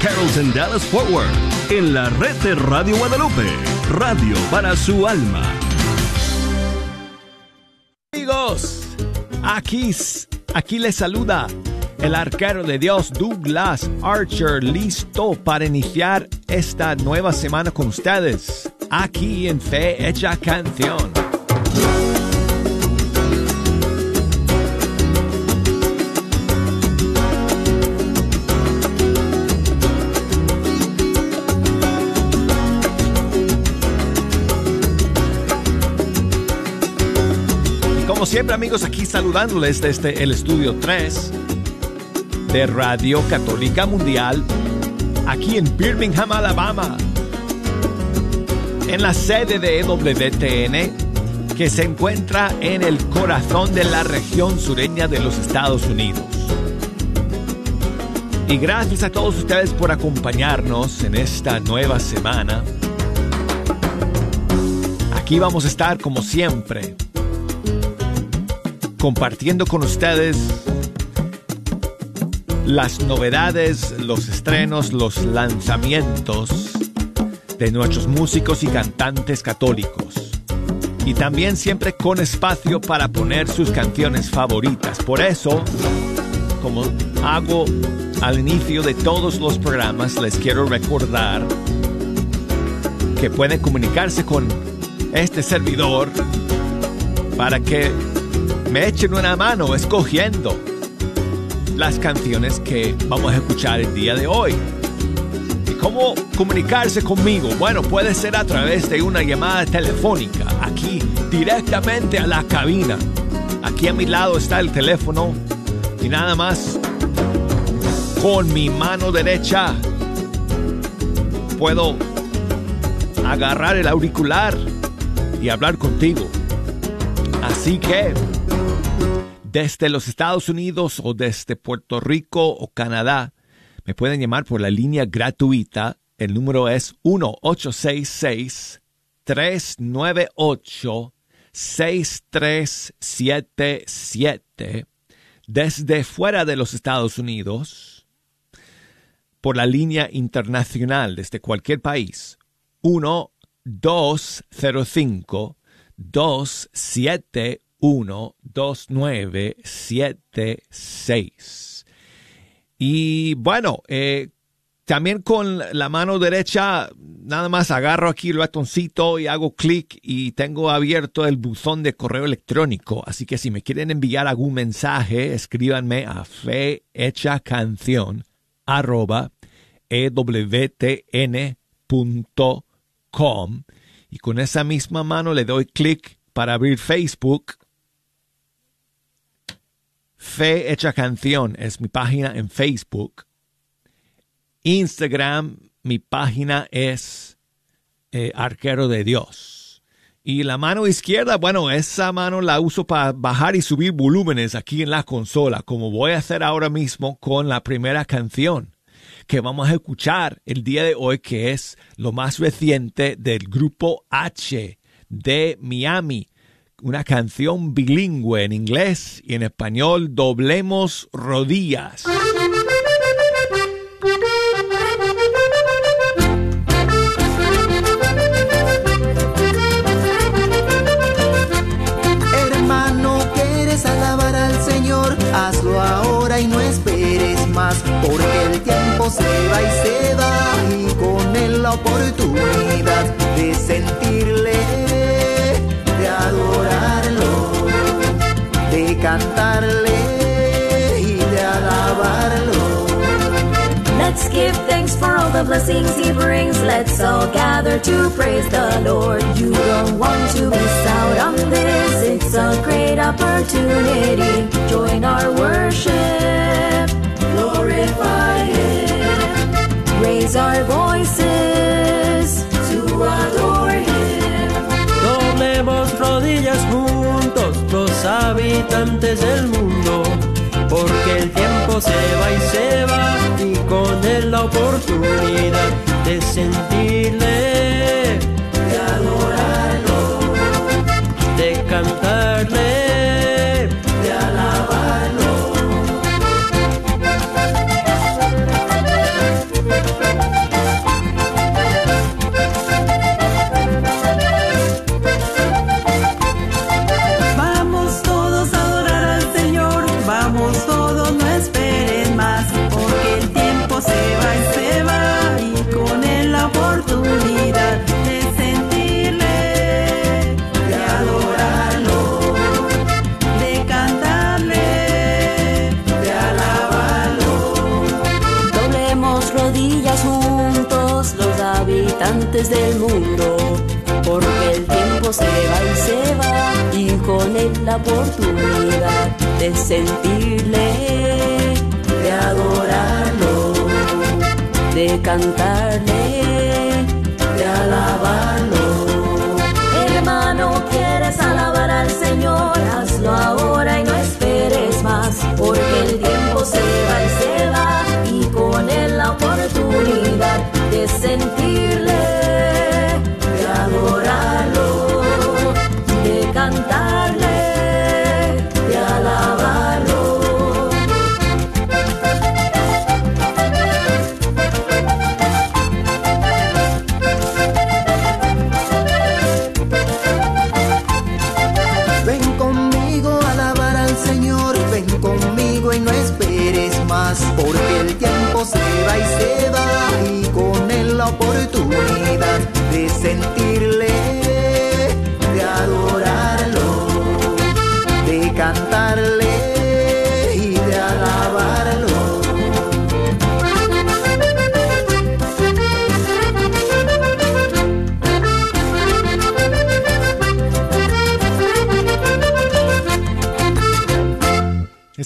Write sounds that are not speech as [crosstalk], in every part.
Carrollton Dallas Forward, en la red de Radio Guadalupe, radio para su alma. Amigos, aquí, aquí les saluda el arquero de Dios Douglas Archer, listo para iniciar esta nueva semana con ustedes, aquí en Fe Hecha Canción. Siempre amigos, aquí saludándoles desde el estudio 3 de Radio Católica Mundial, aquí en Birmingham, Alabama, en la sede de EWTN, que se encuentra en el corazón de la región sureña de los Estados Unidos. Y gracias a todos ustedes por acompañarnos en esta nueva semana. Aquí vamos a estar como siempre compartiendo con ustedes las novedades, los estrenos, los lanzamientos de nuestros músicos y cantantes católicos. Y también siempre con espacio para poner sus canciones favoritas. Por eso, como hago al inicio de todos los programas, les quiero recordar que pueden comunicarse con este servidor para que me echen una mano escogiendo las canciones que vamos a escuchar el día de hoy. ¿Y cómo comunicarse conmigo? Bueno, puede ser a través de una llamada telefónica, aquí directamente a la cabina. Aquí a mi lado está el teléfono y nada más con mi mano derecha puedo agarrar el auricular y hablar contigo. Así que desde los Estados Unidos o desde Puerto Rico o Canadá, me pueden llamar por la línea gratuita. El número es 1-866-398-6377. Desde fuera de los Estados Unidos, por la línea internacional desde cualquier país, 1-205 271 12976. Y bueno, eh, también con la mano derecha, nada más agarro aquí el ratoncito y hago clic y tengo abierto el buzón de correo electrónico. Así que si me quieren enviar algún mensaje, escríbanme a fehechacanción arroba ewtn.com y con esa misma mano le doy clic para abrir Facebook Fe Hecha Canción es mi página en Facebook. Instagram, mi página es eh, Arquero de Dios. Y la mano izquierda, bueno, esa mano la uso para bajar y subir volúmenes aquí en la consola, como voy a hacer ahora mismo con la primera canción que vamos a escuchar el día de hoy, que es lo más reciente del grupo H de Miami una canción bilingüe en inglés y en español, Doblemos Rodillas. Hermano, ¿quieres alabar al Señor? Hazlo ahora y no esperes más, porque el tiempo se va y se va y con él la oportunidad de sentirle cantarle y de alabarlo. Let's give thanks for all the blessings he brings. Let's all gather to praise the Lord. You don't want to miss out on this. It's a great opportunity. Join our worship. Glorify him. Raise our voices habitantes del mundo, porque el tiempo se va y se va y con él la oportunidad de sentirle, de adorarlo, habitantes del mundo, porque el tiempo se va y se va y con él la oportunidad de sentirle, de adorarlo, de cantarle, de alabarlo. Hermano, ¿quieres alabar al Señor? Hazlo ahora y no esperes más, porque el tiempo se va y se va y con él la oportunidad de sentirle,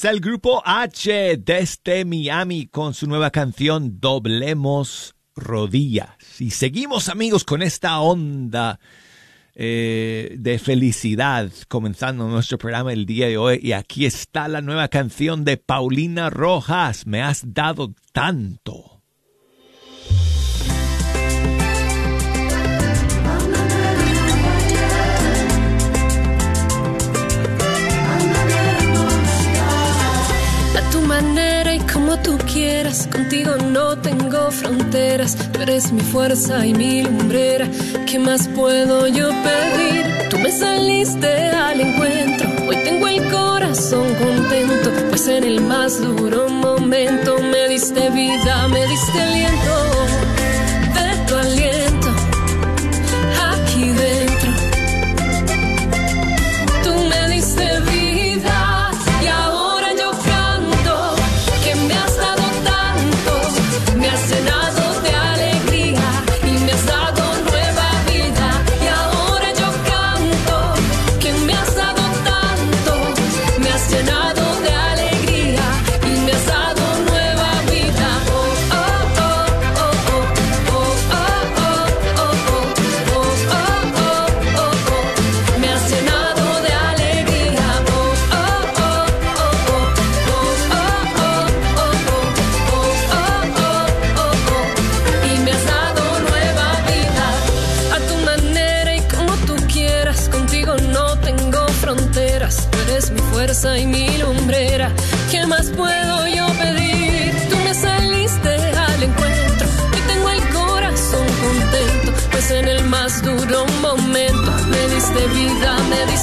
El grupo H desde Miami con su nueva canción Doblemos Rodillas. Y seguimos amigos con esta onda eh, de felicidad comenzando nuestro programa el día de hoy. Y aquí está la nueva canción de Paulina Rojas. Me has dado tanto. Como tú quieras, contigo no tengo fronteras. Tú eres mi fuerza y mi lumbrera. ¿Qué más puedo yo pedir? Tú me saliste al encuentro. Hoy tengo el corazón contento, pues en el más duro momento me diste vida, me diste aliento.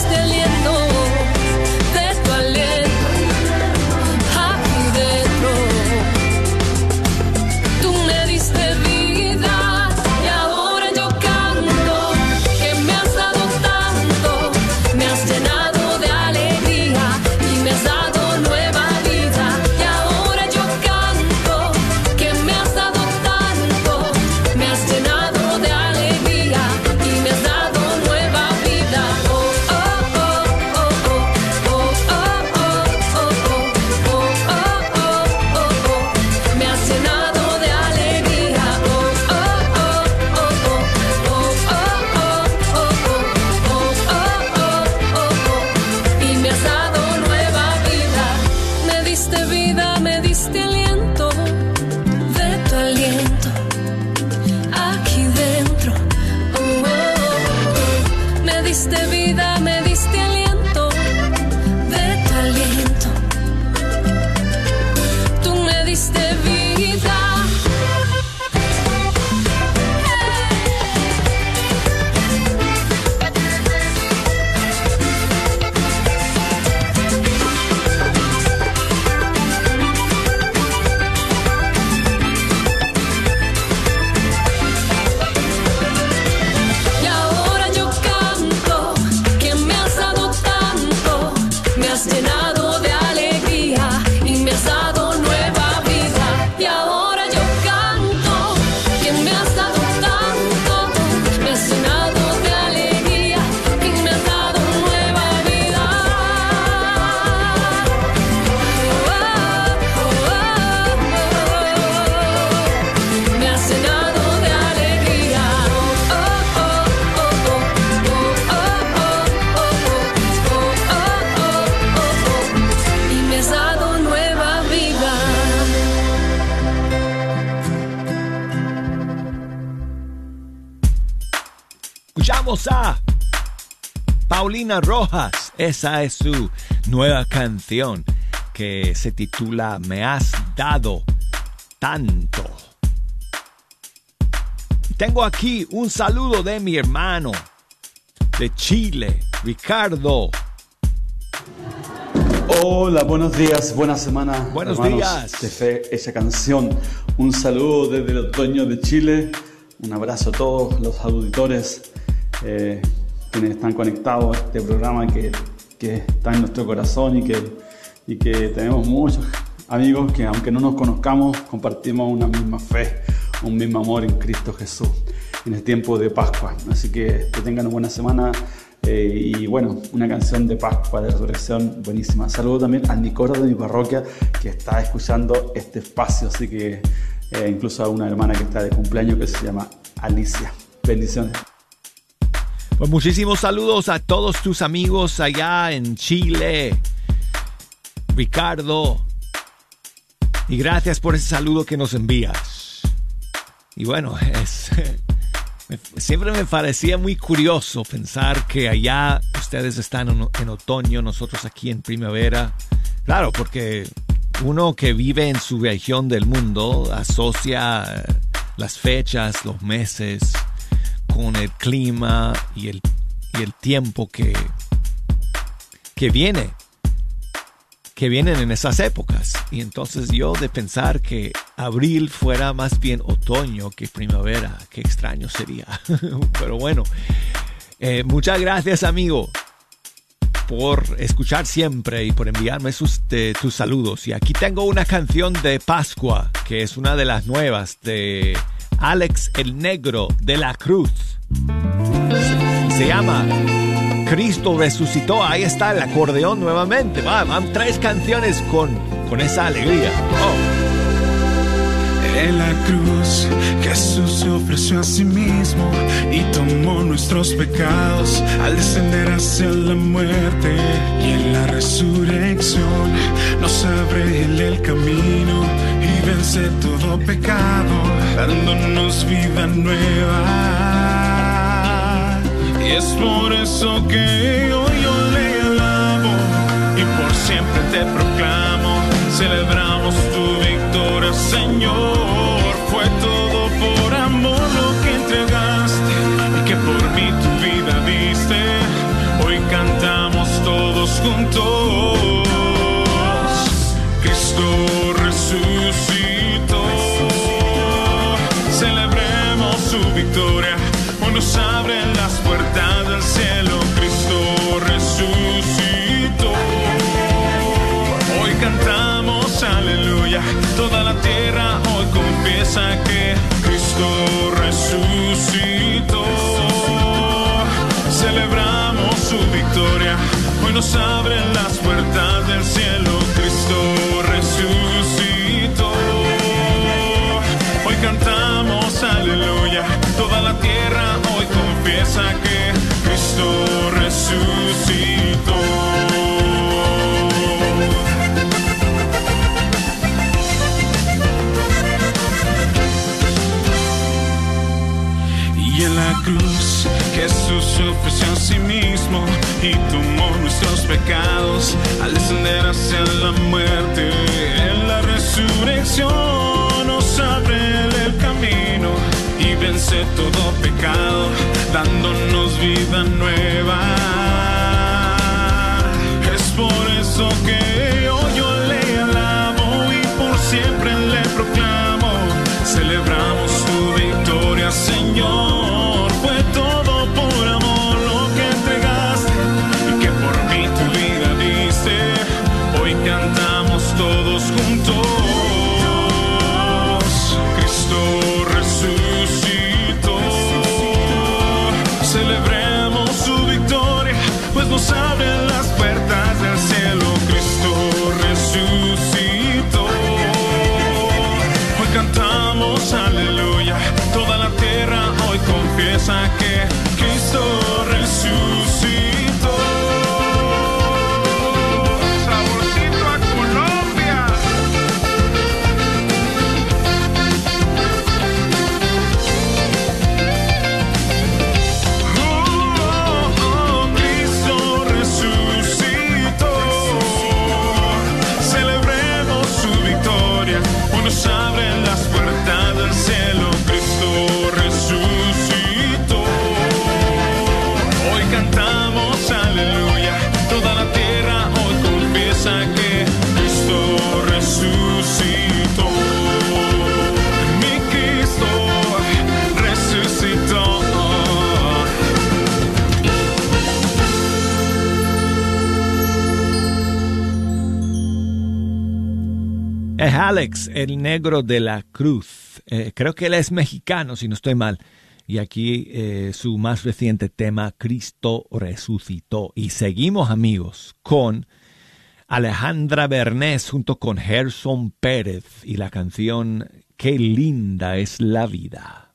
still in Esa es su nueva canción que se titula Me has dado tanto. Tengo aquí un saludo de mi hermano de Chile, Ricardo. Hola, buenos días, buena semana. Buenos hermanos días. De esa canción. Un saludo desde el otoño de Chile. Un abrazo a todos los auditores eh, quienes están conectados a este programa que, que está en nuestro corazón y que, y que tenemos muchos amigos que aunque no nos conozcamos compartimos una misma fe, un mismo amor en Cristo Jesús en el tiempo de Pascua. Así que que tengan una buena semana eh, y bueno, una canción de Pascua, de resurrección buenísima. Saludo también al Nicoro de mi parroquia que está escuchando este espacio, así que eh, incluso a una hermana que está de cumpleaños que se llama Alicia. Bendiciones. Pues muchísimos saludos a todos tus amigos allá en Chile. Ricardo. Y gracias por ese saludo que nos envías. Y bueno, es, [laughs] siempre me parecía muy curioso pensar que allá ustedes están en, otoño, nosotros aquí en primavera. Claro, porque uno que vive en su región del mundo asocia eh, las fechas, los meses, con el clima y el, y el tiempo que, que viene, que vienen en esas épocas. Y entonces yo de pensar que abril fuera más bien otoño que primavera, qué extraño sería. [laughs] Pero bueno, eh, muchas gracias amigo por escuchar siempre y por enviarme sus, tus saludos. Y aquí tengo una canción de Pascua, que es una de las nuevas de Alex el Negro de la Cruz. Se, llama Cristo resucitó. Ahí está el acordeón nuevamente. Va, van tres canciones con, con esa alegría. Oh. En la cruz. Jesús se ofreció a sí mismo y tomó nuestros pecados al descender hacia la muerte y en la resurrección. Nos abre él el camino y vence todo pecado dándonos vida nueva. Y es por eso que hoy yo le alabo y por siempre te proclamo celebramos Señor fue todo por amor lo que entregaste y que por mí tu vida diste. Hoy cantamos todos juntos. Cristo resucitó. Celebremos su victoria. Hoy nos abren las que Cristo resucitó. Celebramos su victoria. Hoy nos abren las puertas del cielo. Cristo resucitó. Hoy cantamos aleluya. Toda la tierra hoy confiesa que Cristo resucitó. Ofreció a sí mismo y tomó nuestros pecados al descender hacia la muerte. En la resurrección nos abre el camino y vence todo pecado, dándonos vida nueva. el negro de la cruz. Eh, creo que él es mexicano, si no estoy mal. Y aquí eh, su más reciente tema, Cristo resucitó. Y seguimos amigos con Alejandra Bernés junto con Gerson Pérez y la canción Qué linda es la vida.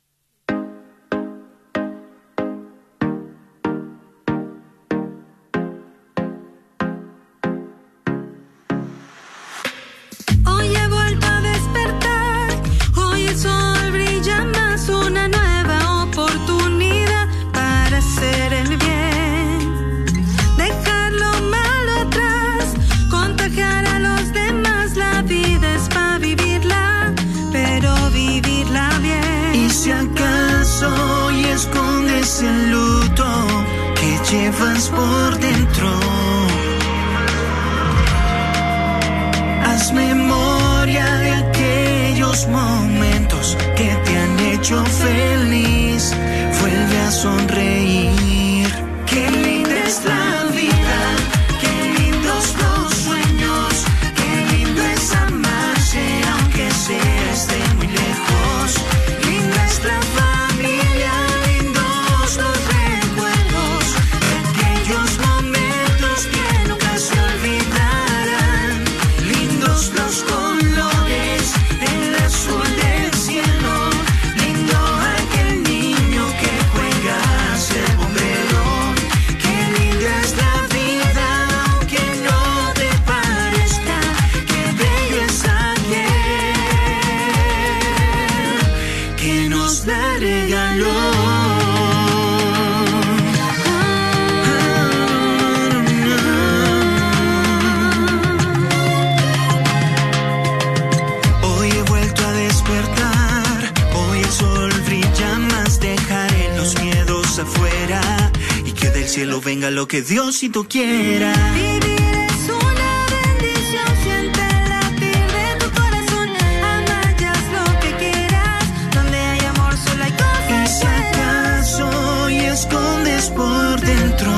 cielo venga lo que Dios y tú quieras. Vivir es una bendición, siente el latir de tu corazón. Amayas lo que quieras, donde hay amor solo hay cosas. Y si acaso y escondes por dentro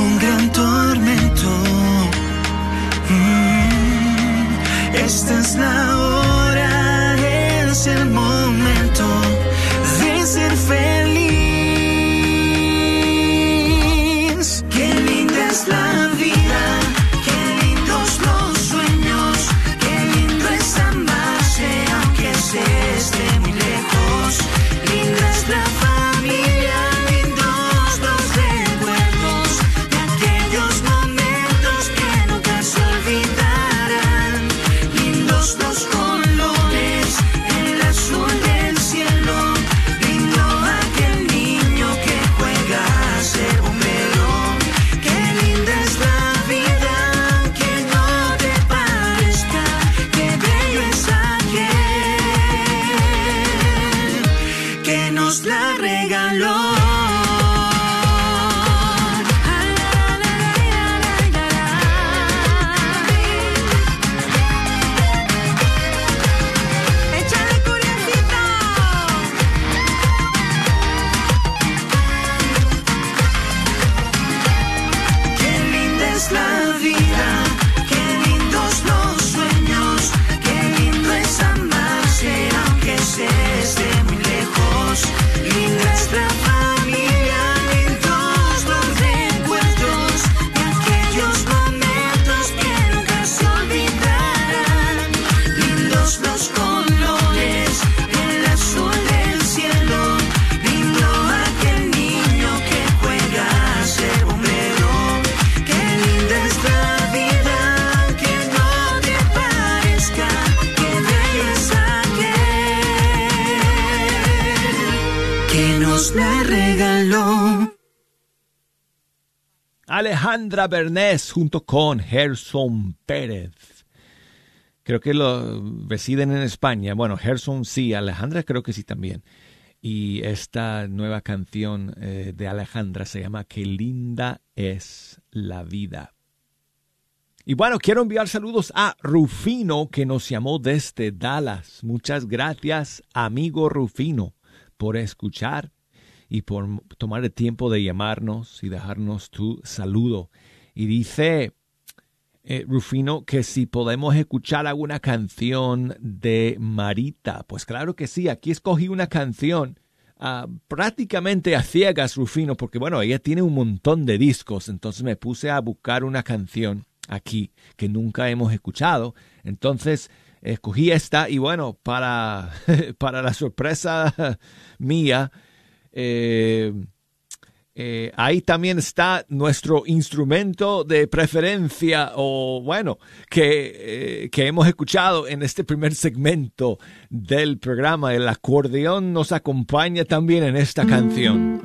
un gran tormento, mm, esta es la Alejandra Bernés junto con Gerson Pérez. Creo que lo residen en España. Bueno, Gerson sí, Alejandra creo que sí también. Y esta nueva canción eh, de Alejandra se llama Qué linda es la vida. Y bueno, quiero enviar saludos a Rufino que nos llamó desde Dallas. Muchas gracias, amigo Rufino, por escuchar y por tomar el tiempo de llamarnos y dejarnos tu saludo. Y dice eh, Rufino que si podemos escuchar alguna canción de Marita. Pues claro que sí, aquí escogí una canción. Ah, prácticamente a ciegas Rufino, porque bueno, ella tiene un montón de discos, entonces me puse a buscar una canción aquí que nunca hemos escuchado. Entonces escogí esta y bueno, para, [laughs] para la sorpresa mía, eh, eh, ahí también está nuestro instrumento de preferencia o bueno, que, eh, que hemos escuchado en este primer segmento del programa. El acordeón nos acompaña también en esta canción.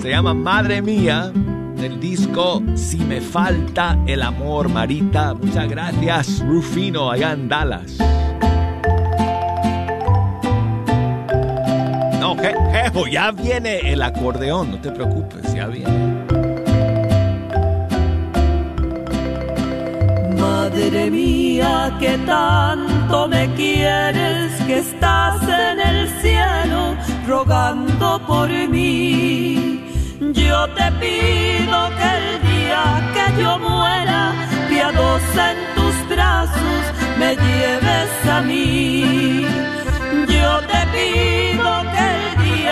Se llama Madre Mía del disco Si me falta el amor, Marita. Muchas gracias, Rufino, allá en Dallas. Ya viene el acordeón, no te preocupes, ya viene. Madre mía, que tanto me quieres, que estás en el cielo rogando por mí. Yo te pido que el día que yo muera, piadosa en tus brazos, me lleves a mí. Yo te pido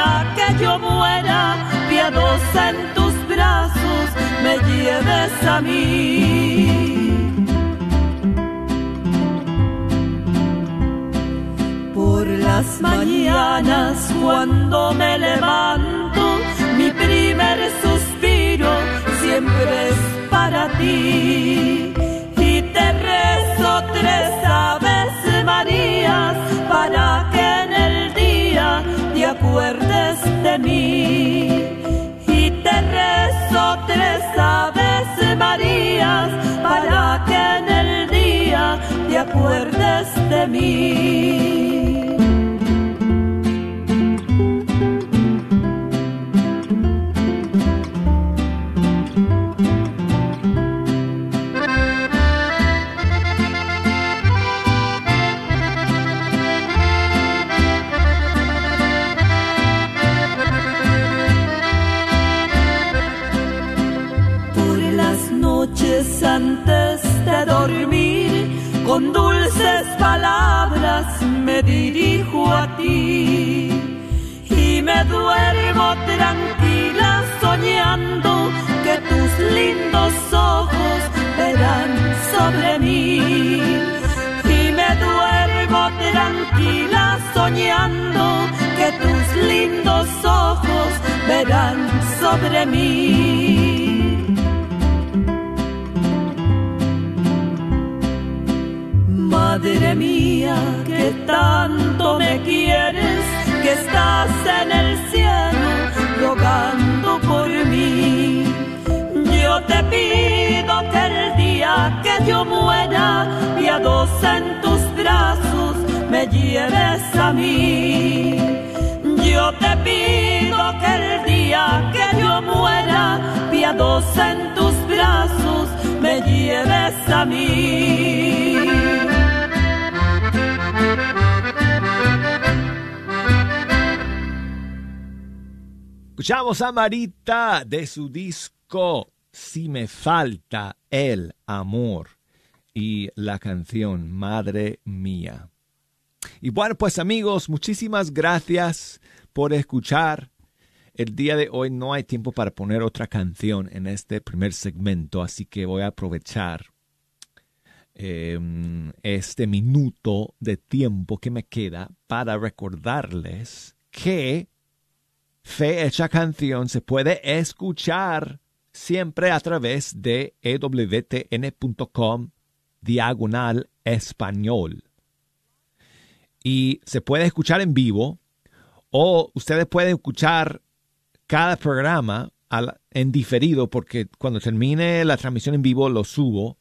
día que yo muera, piadosa en tus brazos, me lleves a mí. Por las mañanas cuando me levanto, mi primer suspiro siempre es para ti. Y te rezo tres aves Marías para que en el día acuerdes de mí. Y te rezo tres aves Marías para que en el día te acuerdes de mí. Con dulces palabras me dirijo a ti. Y me duermo tranquila soñando que tus lindos ojos verán sobre mí. Y me duermo tranquila soñando que tus lindos ojos verán sobre mí. Madre mía, que tanto me quieres, que estás en el cielo rogando por mí. Yo te pido que el día que yo muera, piadosa en tus brazos, me lleves a mí. Yo te pido que el día que yo muera, piadosa en tus brazos, me lleves a mí. Escuchamos a Marita de su disco Si me falta el amor y la canción Madre mía. Y bueno, pues amigos, muchísimas gracias por escuchar. El día de hoy no hay tiempo para poner otra canción en este primer segmento, así que voy a aprovechar eh, este minuto de tiempo que me queda para recordarles que Fe Hecha Canción se puede escuchar siempre a través de ewtn.com diagonal español. Y se puede escuchar en vivo o ustedes pueden escuchar cada programa en diferido porque cuando termine la transmisión en vivo lo subo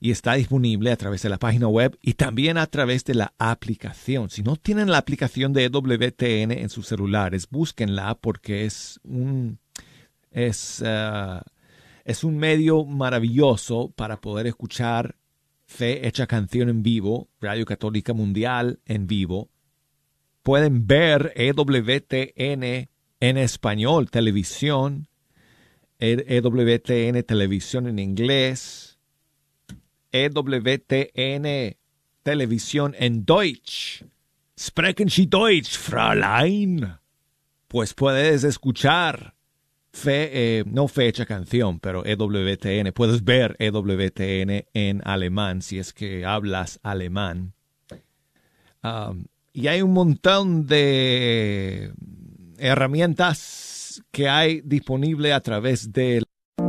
y está disponible a través de la página web y también a través de la aplicación. Si no tienen la aplicación de WTN en sus celulares, búsquenla porque es un, es, ah, es un medio maravilloso para poder escuchar Fe Hecha Canción en vivo, Radio Católica Mundial en vivo. Pueden ver EWTN en español, televisión, EWTN televisión en inglés, EWTN Televisión en Deutsch. Sprechen Sie Deutsch, Fräulein. Pues puedes escuchar fe, eh, no fecha canción, pero EWTN. Puedes ver EWTN en alemán si es que hablas alemán. Y hay un montón de herramientas que hay disponible a través de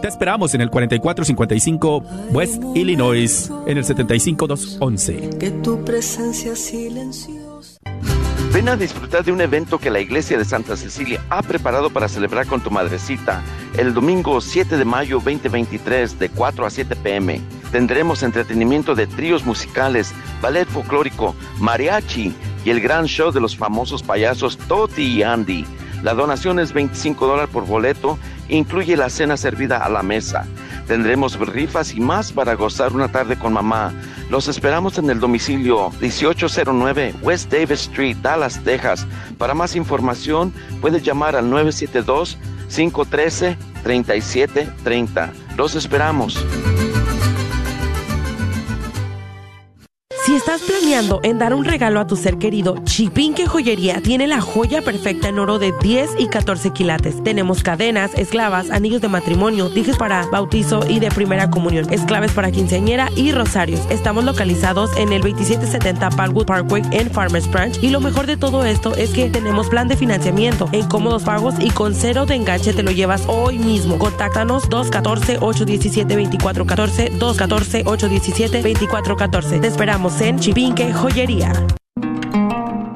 Te esperamos en el 4455 West Illinois, en el 75211. Que tu presencia silenciosa. Ven a disfrutar de un evento que la Iglesia de Santa Cecilia ha preparado para celebrar con tu madrecita el domingo 7 de mayo 2023 de 4 a 7 pm. Tendremos entretenimiento de tríos musicales, ballet folclórico, mariachi y el gran show de los famosos payasos Toti y Andy. La donación es 25 dólares por boleto, incluye la cena servida a la mesa. Tendremos rifas y más para gozar una tarde con mamá. Los esperamos en el domicilio 1809 West Davis Street, Dallas, Texas. Para más información, puedes llamar al 972-513-3730. Los esperamos. Estás planeando en dar un regalo a tu ser querido, Chipinque Joyería tiene la joya perfecta en oro de 10 y 14 quilates. Tenemos cadenas, esclavas, anillos de matrimonio, dijes para bautizo y de primera comunión, esclaves para quinceañera y rosarios. Estamos localizados en el 2770 Palwood Parkway en Farmers Branch y lo mejor de todo esto es que tenemos plan de financiamiento en cómodos pagos y con cero de enganche te lo llevas hoy mismo. Contáctanos 214-817-2414, 214-817-2414. Te esperamos en Chipinque Joyería.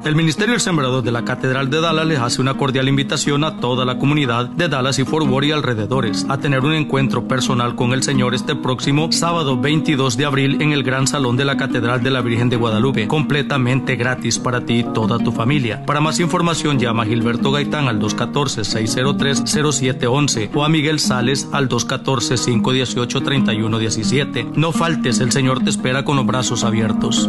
El Ministerio del Sembrador de la Catedral de Dallas les hace una cordial invitación a toda la comunidad de Dallas y Fort Worth y alrededores a tener un encuentro personal con el Señor este próximo sábado 22 de abril en el Gran Salón de la Catedral de la Virgen de Guadalupe, completamente gratis para ti y toda tu familia. Para más información llama a Gilberto Gaitán al 214-603-0711 o a Miguel Sales al 214-518-3117. No faltes, el Señor te espera con los brazos abiertos.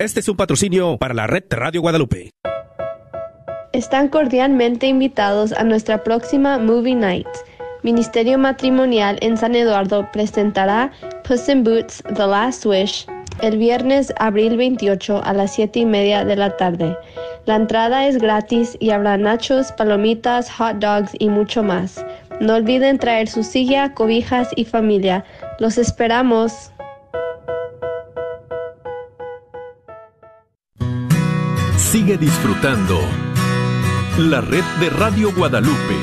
Este es un patrocinio para la red Radio Guadalupe. Están cordialmente invitados a nuestra próxima Movie Night. Ministerio Matrimonial en San Eduardo presentará Puss in Boots The Last Wish el viernes abril 28 a las 7 y media de la tarde. La entrada es gratis y habrá nachos, palomitas, hot dogs y mucho más. No olviden traer su silla, cobijas y familia. Los esperamos. Sigue disfrutando la red de Radio Guadalupe.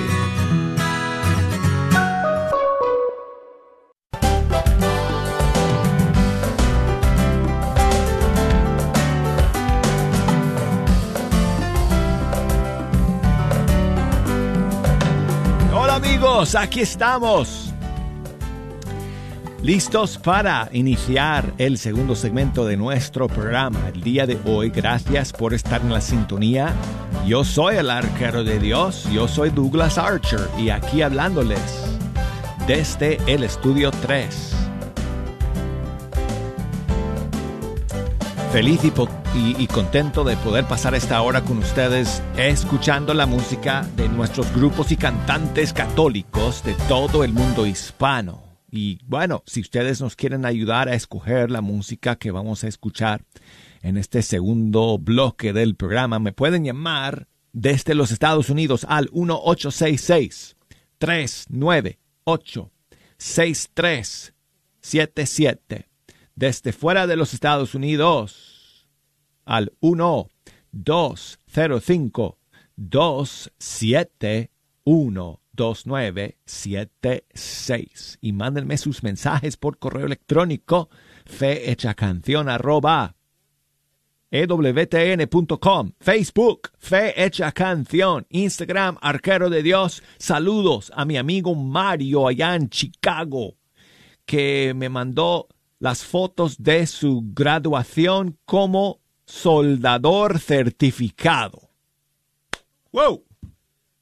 Hola amigos, aquí estamos. Listos para iniciar el segundo segmento de nuestro programa. El día de hoy, gracias por estar en la sintonía. Yo soy el arquero de Dios, yo soy Douglas Archer y aquí hablándoles desde el estudio 3. Feliz y, y contento de poder pasar esta hora con ustedes escuchando la música de nuestros grupos y cantantes católicos de todo el mundo hispano. Y bueno, si ustedes nos quieren ayudar a escoger la música que vamos a escuchar en este segundo bloque del programa, me pueden llamar desde los Estados Unidos al 1866 398 6377 desde fuera de los Estados Unidos al 1 271 2976 y mándenme sus mensajes por correo electrónico fehechacancion arroba EWTN.com, Facebook, fehecha Canción, Instagram, Arquero de Dios. Saludos a mi amigo Mario allá en Chicago, que me mandó las fotos de su graduación como soldador certificado. ¡Wow!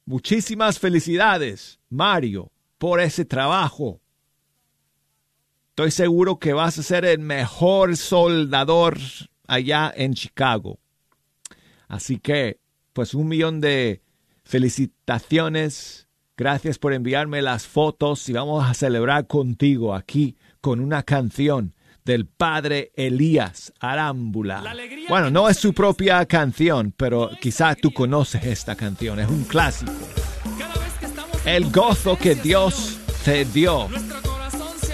Muchísimas felicidades, Mario, por ese trabajo. Estoy seguro que vas a ser el mejor soldador allá en Chicago. Así que, pues un millón de felicitaciones. Gracias por enviarme las fotos y vamos a celebrar contigo aquí con una canción del padre Elías Arámbula. Bueno, no es su propia canción, pero quizá tú conoces esta canción, es un clásico. El gozo que Dios te dio.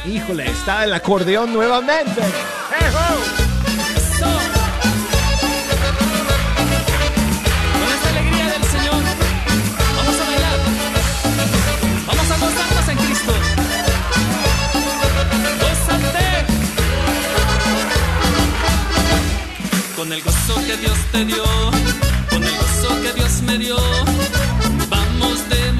Híjole, está el acordeón nuevamente. con el gozo que Dios te dio, con el gozo que Dios me dio, vamos de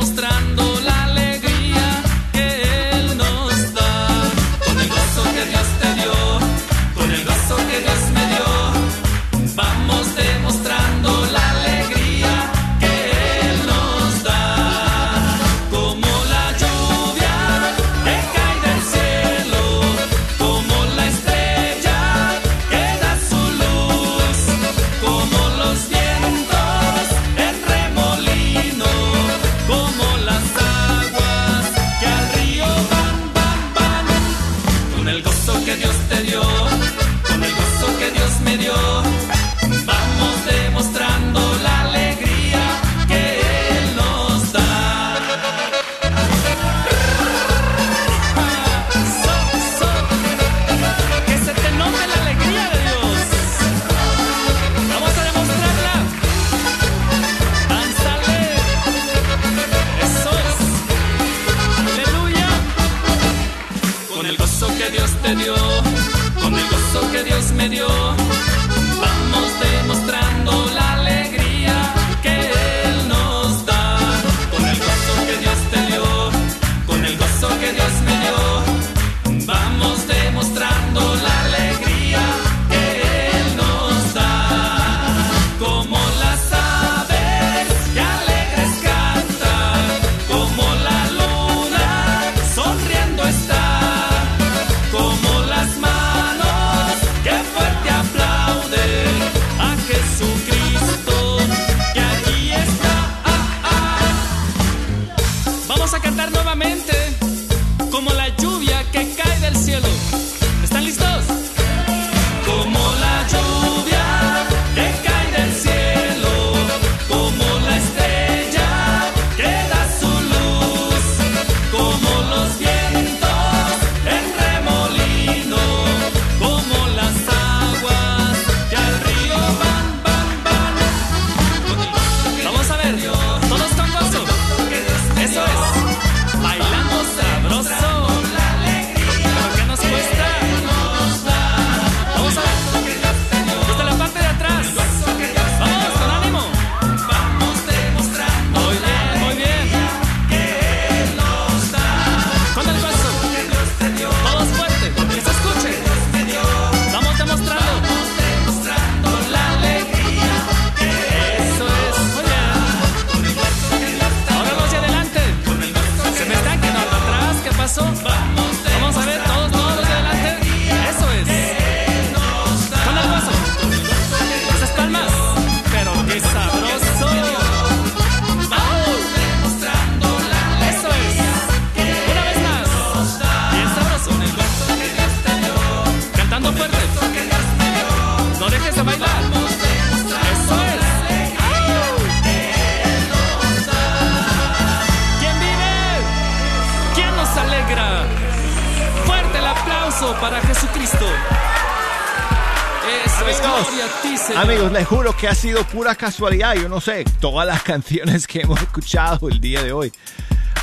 que ha sido pura casualidad. Yo no sé, todas las [laughs] canciones que hemos escuchado el día de hoy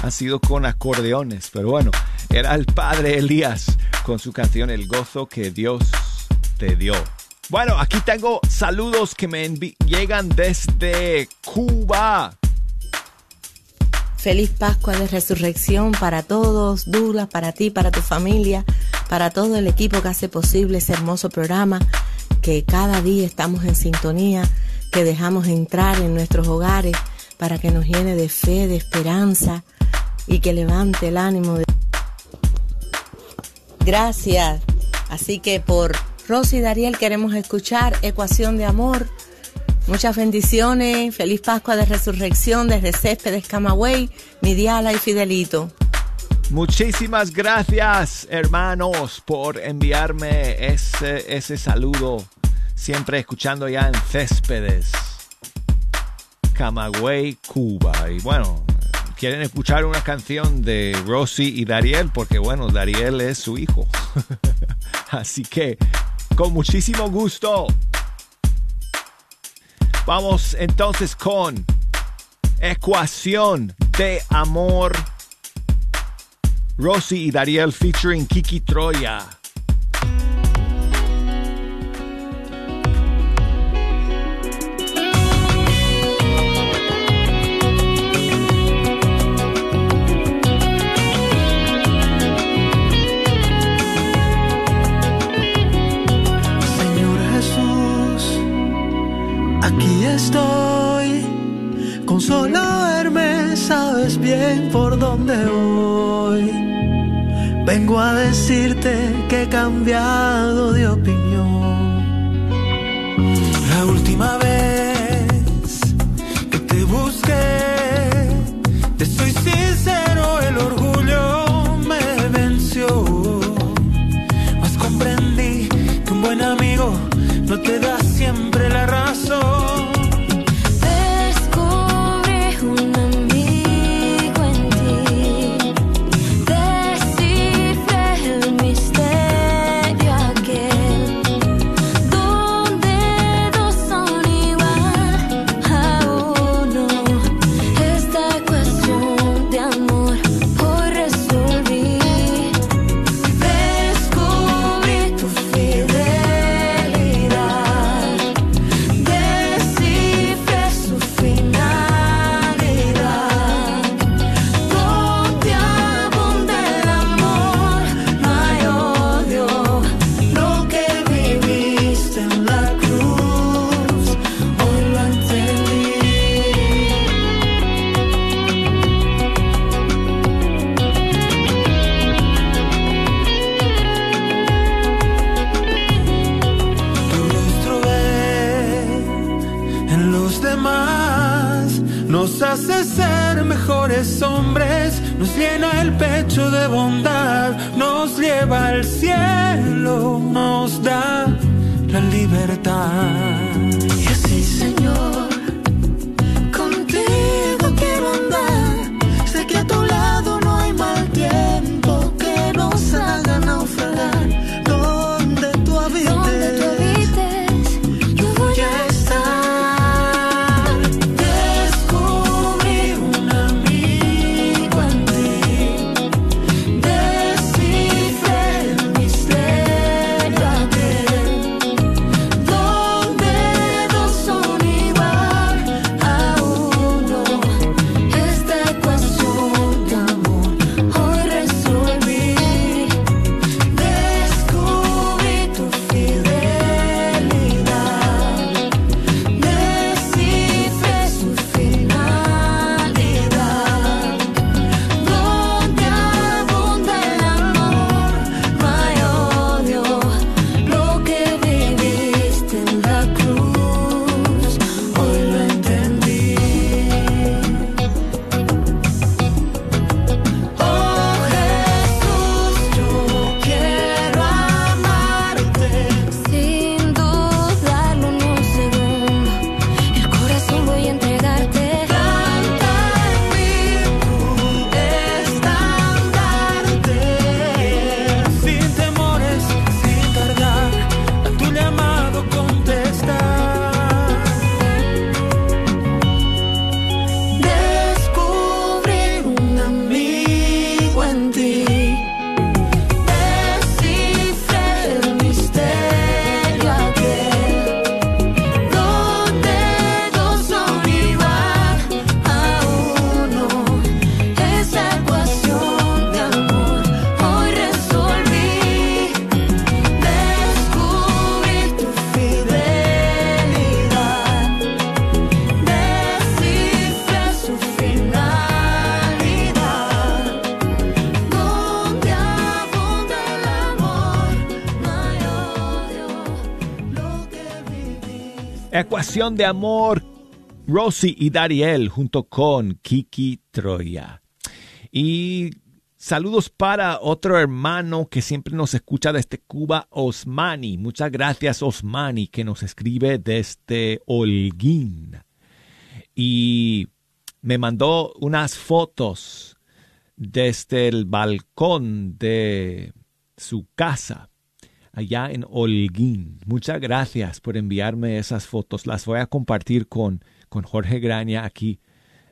han sido con acordeones. Pero bueno, era el padre Elías con su canción El gozo que Dios te dio. Bueno, aquí tengo saludos que me llegan desde Cuba. Feliz Pascua de Resurrección para todos, Douglas, para ti, para tu familia, para todo el equipo que hace posible ese hermoso programa, que cada día estamos en sintonía, que dejamos entrar en nuestros hogares para que nos llene de fe, de esperanza y que levante el ánimo. De... Gracias. Así que por Rosy y Dariel queremos escuchar Ecuación de Amor. Muchas bendiciones, feliz Pascua de Resurrección desde Céspedes, Camagüey, Midiala y Fidelito. Muchísimas gracias, hermanos, por enviarme ese, ese saludo. Siempre escuchando ya en Céspedes, Camagüey, Cuba. Y bueno, quieren escuchar una canción de Rosy y Dariel, porque bueno, Dariel es su hijo. [laughs] Así que, con muchísimo gusto. Vamos entonces con Ecuación de Amor. Rosy y Dariel featuring Kiki Troya. Aquí estoy. Con solo verme sabes bien por dónde voy. Vengo a decirte que he cambiado de opinión. La última vez que te busqué, te soy sincero, el orgullo me venció. Mas comprendí que un buen amigo no te da siempre la razón. De Amor, Rosy y Dariel junto con Kiki Troya. Y saludos para otro hermano que siempre nos escucha desde Cuba, Osmani. Muchas gracias, Osmani, que nos escribe desde Holguín. Y me mandó unas fotos desde el balcón de su casa allá en Holguín. Muchas gracias por enviarme esas fotos. Las voy a compartir con, con Jorge Graña aquí,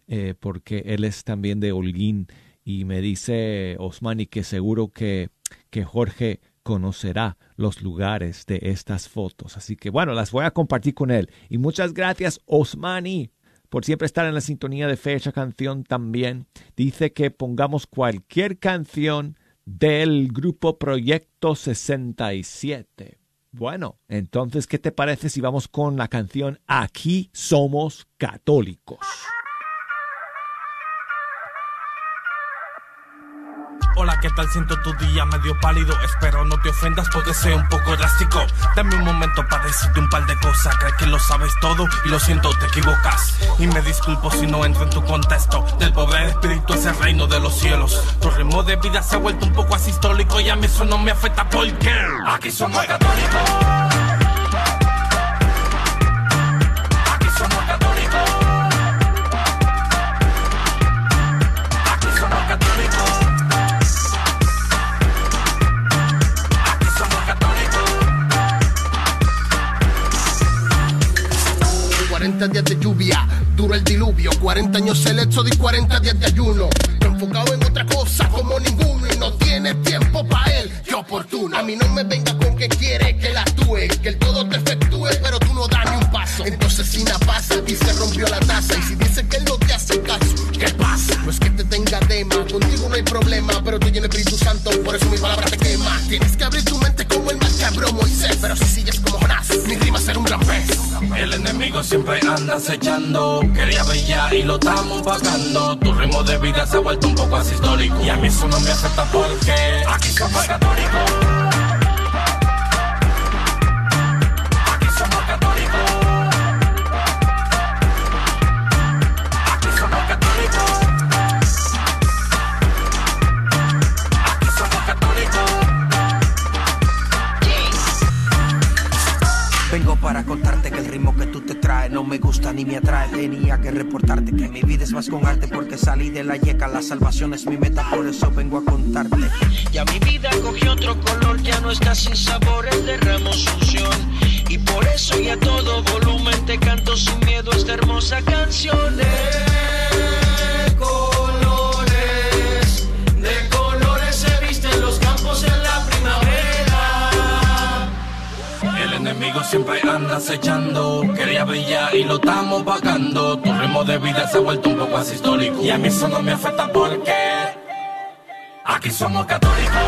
eh, porque él es también de Holguín y me dice Osmani que seguro que, que Jorge conocerá los lugares de estas fotos. Así que bueno, las voy a compartir con él. Y muchas gracias Osmani por siempre estar en la sintonía de fecha canción también. Dice que pongamos cualquier canción del grupo Proyecto 67. Bueno, entonces, ¿qué te parece si vamos con la canción Aquí somos católicos? ¿Qué tal? Siento tu día medio pálido. Espero no te ofendas, puede ser un poco drástico. Dame un momento para decirte un par de cosas. Crees que lo sabes todo y lo siento, te equivocas. Y me disculpo si no entro en tu contexto. Del pobre espíritu es el reino de los cielos. Tu ritmo de vida se ha vuelto un poco asistólico y a mí eso no me afecta porque aquí somos católicos. Diluvio, 40 años selecto y 40 días de ayuno. Enfocado en otra cosa como ninguno y no tiene tiempo para él, qué oportuno. A mí no me venga con que quiere que la actúe, que el todo te efectúe, pero tú no das ni un paso. Entonces si nada pasa y se rompió la taza y si tema, contigo no hay problema, pero tú tienes Espíritu Santo, por eso mi palabra te quema. Tienes que abrir tu mente como el macabro Moisés, pero si sigues como Jonás, mi rima será un gran pez. El enemigo siempre anda acechando. Quería brillar y lo estamos pagando. Tu ritmo de vida se ha vuelto un poco asistólico. Y a mí eso no me afecta porque aquí somos católicos. Para contarte que el ritmo que tú te traes no me gusta ni me atrae. Tenía que reportarte que mi vida es más con arte porque salí de la yeca. La salvación es mi meta, por eso vengo a contarte. Ya mi vida cogió otro color, ya no está sin sabores, derramos unción. Y por eso y a todo volumen te canto sin miedo esta hermosa canción. De El enemigo siempre anda acechando. Quería brillar y lo estamos pagando. Tu ritmo de vida se ha vuelto un poco asistólico. Y a mí eso no me afecta porque aquí somos católicos.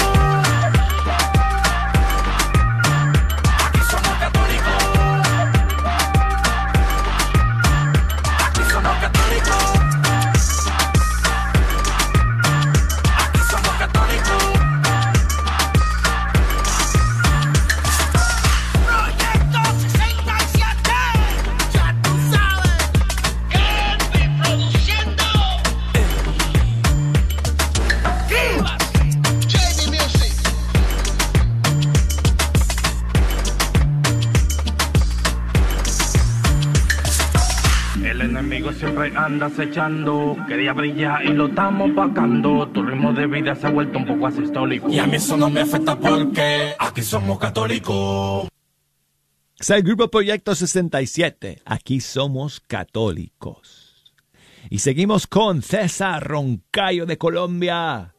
Anda acechando. Quería brillar y lo estamos pagando. Tu ritmo de vida se ha vuelto un poco asistólico. Y a mí eso no me afecta porque aquí somos católicos. Es el grupo Proyecto 67. Aquí somos católicos. Y seguimos con César Roncayo de Colombia.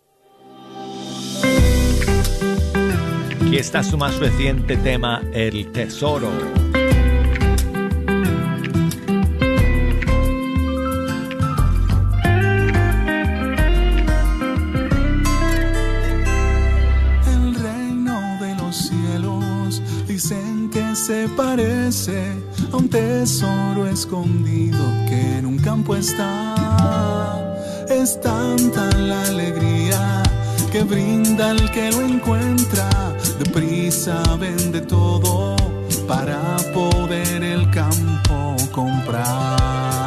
Aquí está su más reciente tema, El Tesoro. A un tesoro escondido que en un campo está. Es tanta la alegría que brinda el que lo encuentra. Deprisa vende todo para poder el campo comprar.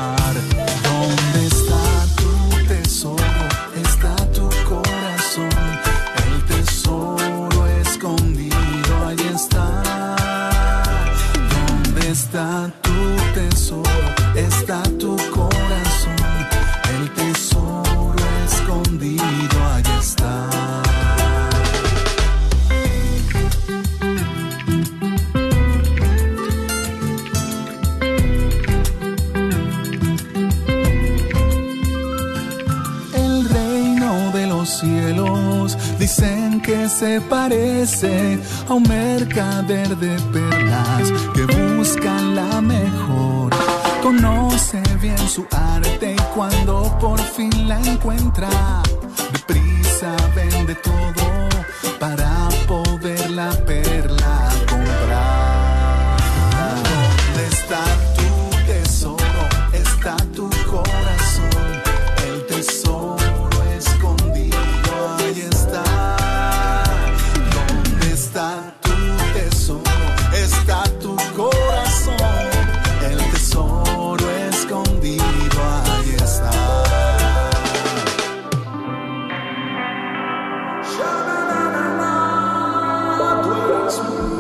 Se parece a un mercader de perlas que busca la mejor. Conoce bien su arte y cuando por fin la encuentra, deprisa vende todo para poder la perla Tú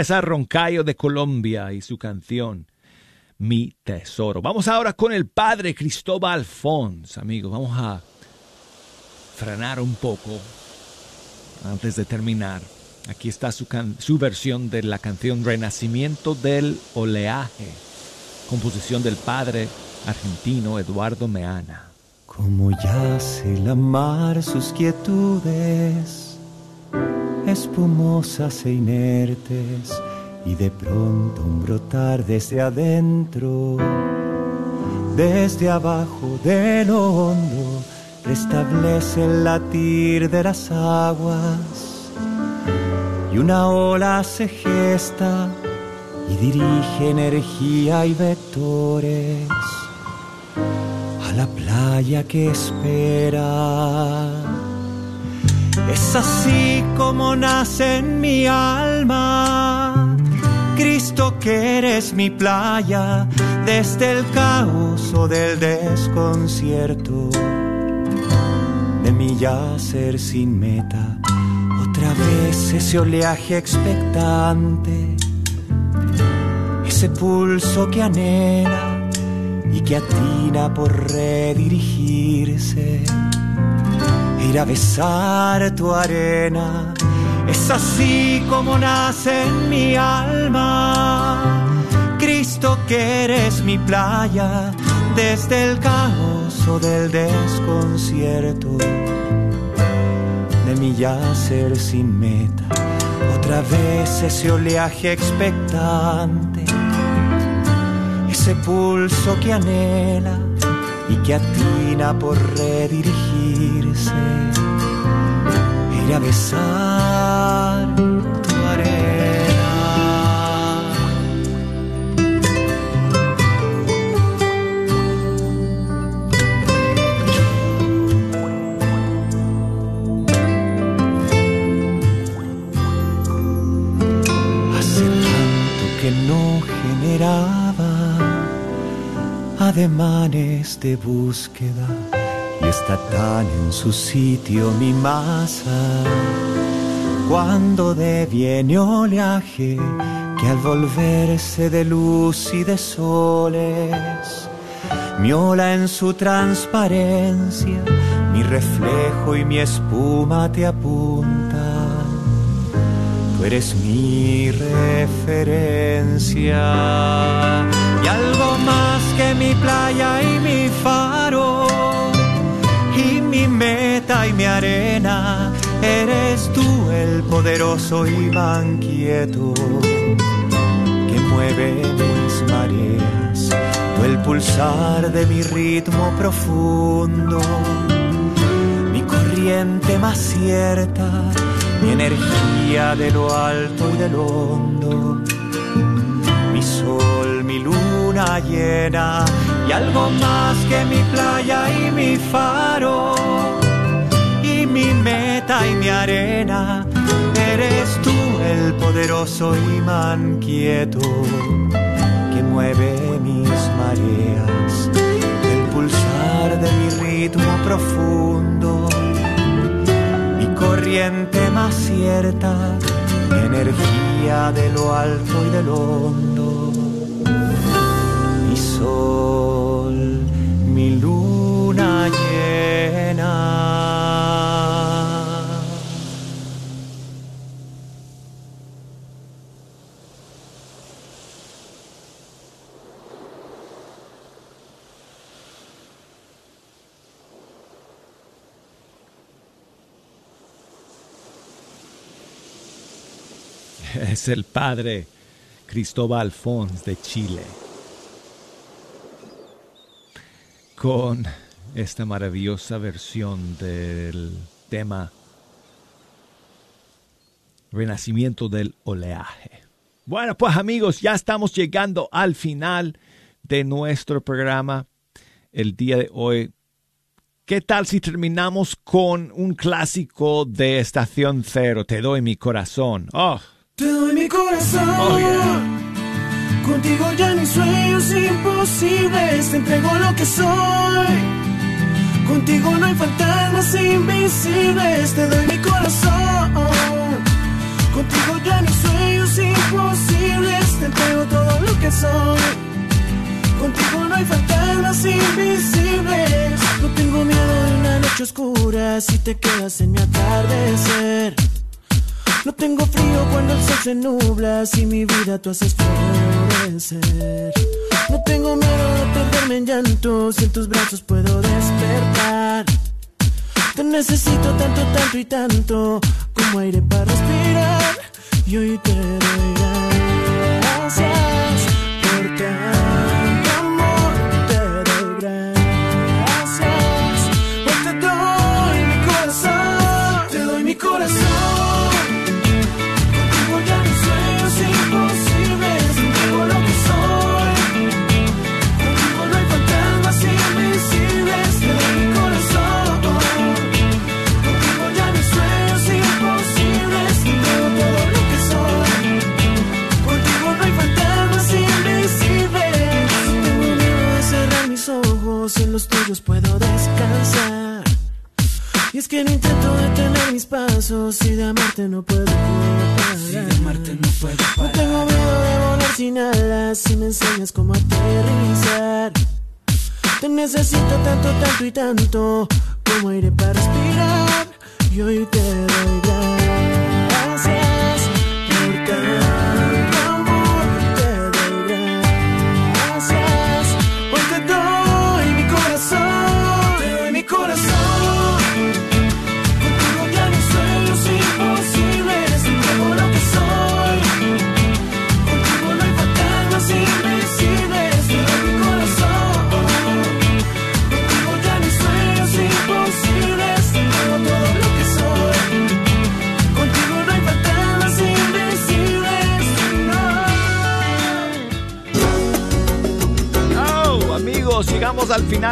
César Roncayo de Colombia y su canción Mi Tesoro. Vamos ahora con el padre Cristóbal Fons, amigos. Vamos a frenar un poco antes de terminar. Aquí está su, su versión de la canción Renacimiento del Oleaje, composición del padre argentino Eduardo Meana. Como yace la mar sus quietudes, espumosas e inertes, y de pronto un brotar desde adentro, desde abajo de lo hondo, restablece el latir de las aguas, y una ola se gesta y dirige energía y vectores a la playa que espera. Es así como nace en mi alma, Cristo que eres mi playa, desde el caos o del desconcierto, de mi yacer sin meta, otra vez ese oleaje expectante, ese pulso que anhela y que atina por redirigirse, ir a besar tu arena. Es así como nace en mi alma, Cristo que eres mi playa, desde el caos o del desconcierto, de mi yacer sin meta, otra vez ese oleaje expectante. Ese pulso que anhela y que atina por redirigirse, ir a besar tu arena. Hace tanto que no generaba ademanes de búsqueda y está tan en su sitio mi masa cuando deviene oleaje que al volverse de luz y de soles, mi ola en su transparencia, mi reflejo y mi espuma te apuntan. Tú eres mi referencia y algo más que mi playa y mi faro y mi meta y mi arena. Eres tú el poderoso imán quieto que mueve mis mareas, tú el pulsar de mi ritmo profundo, mi corriente más cierta, mi energía de lo alto y de lo hondo, mi sol, mi luna llena y algo más que mi playa y mi faro y mi meta y mi arena. Eres tú el poderoso imán quieto que mueve mis mareas, el pulsar de mi ritmo profundo, corriente más cierta, energía de lo alto y de lo hondo, mi sol, mi luna llena. Es el padre Cristóbal Fons de Chile. Con esta maravillosa versión del tema Renacimiento del oleaje. Bueno, pues amigos, ya estamos llegando al final de nuestro programa el día de hoy. ¿Qué tal si terminamos con un clásico de Estación Cero? Te doy mi corazón. Oh, Te doy mi corazón. Contigo ya ni sueños imposibles. Te entrego lo que soy. Contigo no hay fantasmas invisibles. Te doy mi corazón. Contigo ya ni sueños imposibles. Te entrego todo lo que soy. Contigo no hay fantasmas invisibles. No tengo miedo de una noche oscura si te quedas en mi atardecer. No tengo frío cuando el sol se nubla, si mi vida tú haces florecer. No tengo miedo de perderme en llanto, si en tus brazos puedo despertar. Te necesito tanto, tanto y tanto, como aire para respirar. Y hoy te doy gracias en los tuyos puedo descansar. Y es que no intento detener mis pasos y de amarte no puedo parar. Si de amarte no puedo No tengo miedo de volar sin alas si me enseñas cómo aterrizar. Te necesito tanto, tanto y tanto como aire para respirar. Y hoy te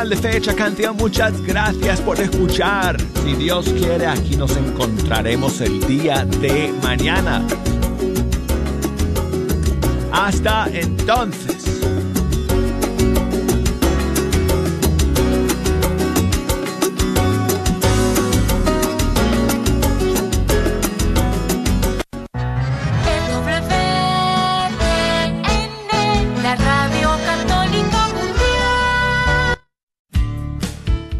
de Fecha Canción. Muchas gracias por escuchar. Si Dios quiere, aquí nos encontraremos el día de mañana. Hasta entonces.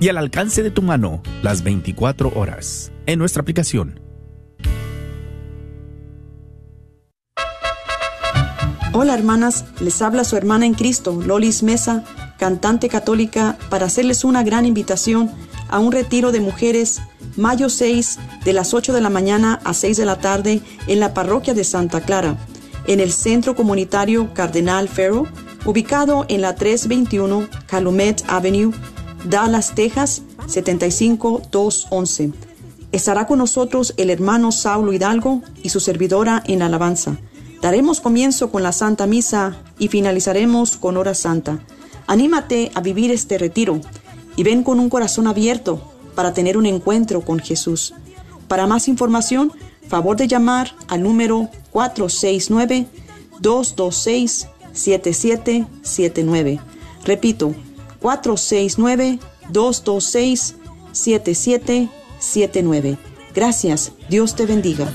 y al alcance de tu mano las 24 horas en nuestra aplicación. Hola hermanas, les habla su hermana en Cristo, Lolis Mesa, cantante católica, para hacerles una gran invitación a un retiro de mujeres mayo 6 de las 8 de la mañana a 6 de la tarde en la parroquia de Santa Clara, en el Centro Comunitario Cardenal Ferro, ubicado en la 321 Calumet Avenue, Dallas, Texas 75211. Estará con nosotros el hermano Saulo Hidalgo y su servidora en la alabanza. Daremos comienzo con la Santa Misa y finalizaremos con hora santa. Anímate a vivir este retiro y ven con un corazón abierto para tener un encuentro con Jesús. Para más información, favor de llamar al número 469-226-7779. Repito, 469-226-7779. Gracias, Dios te bendiga.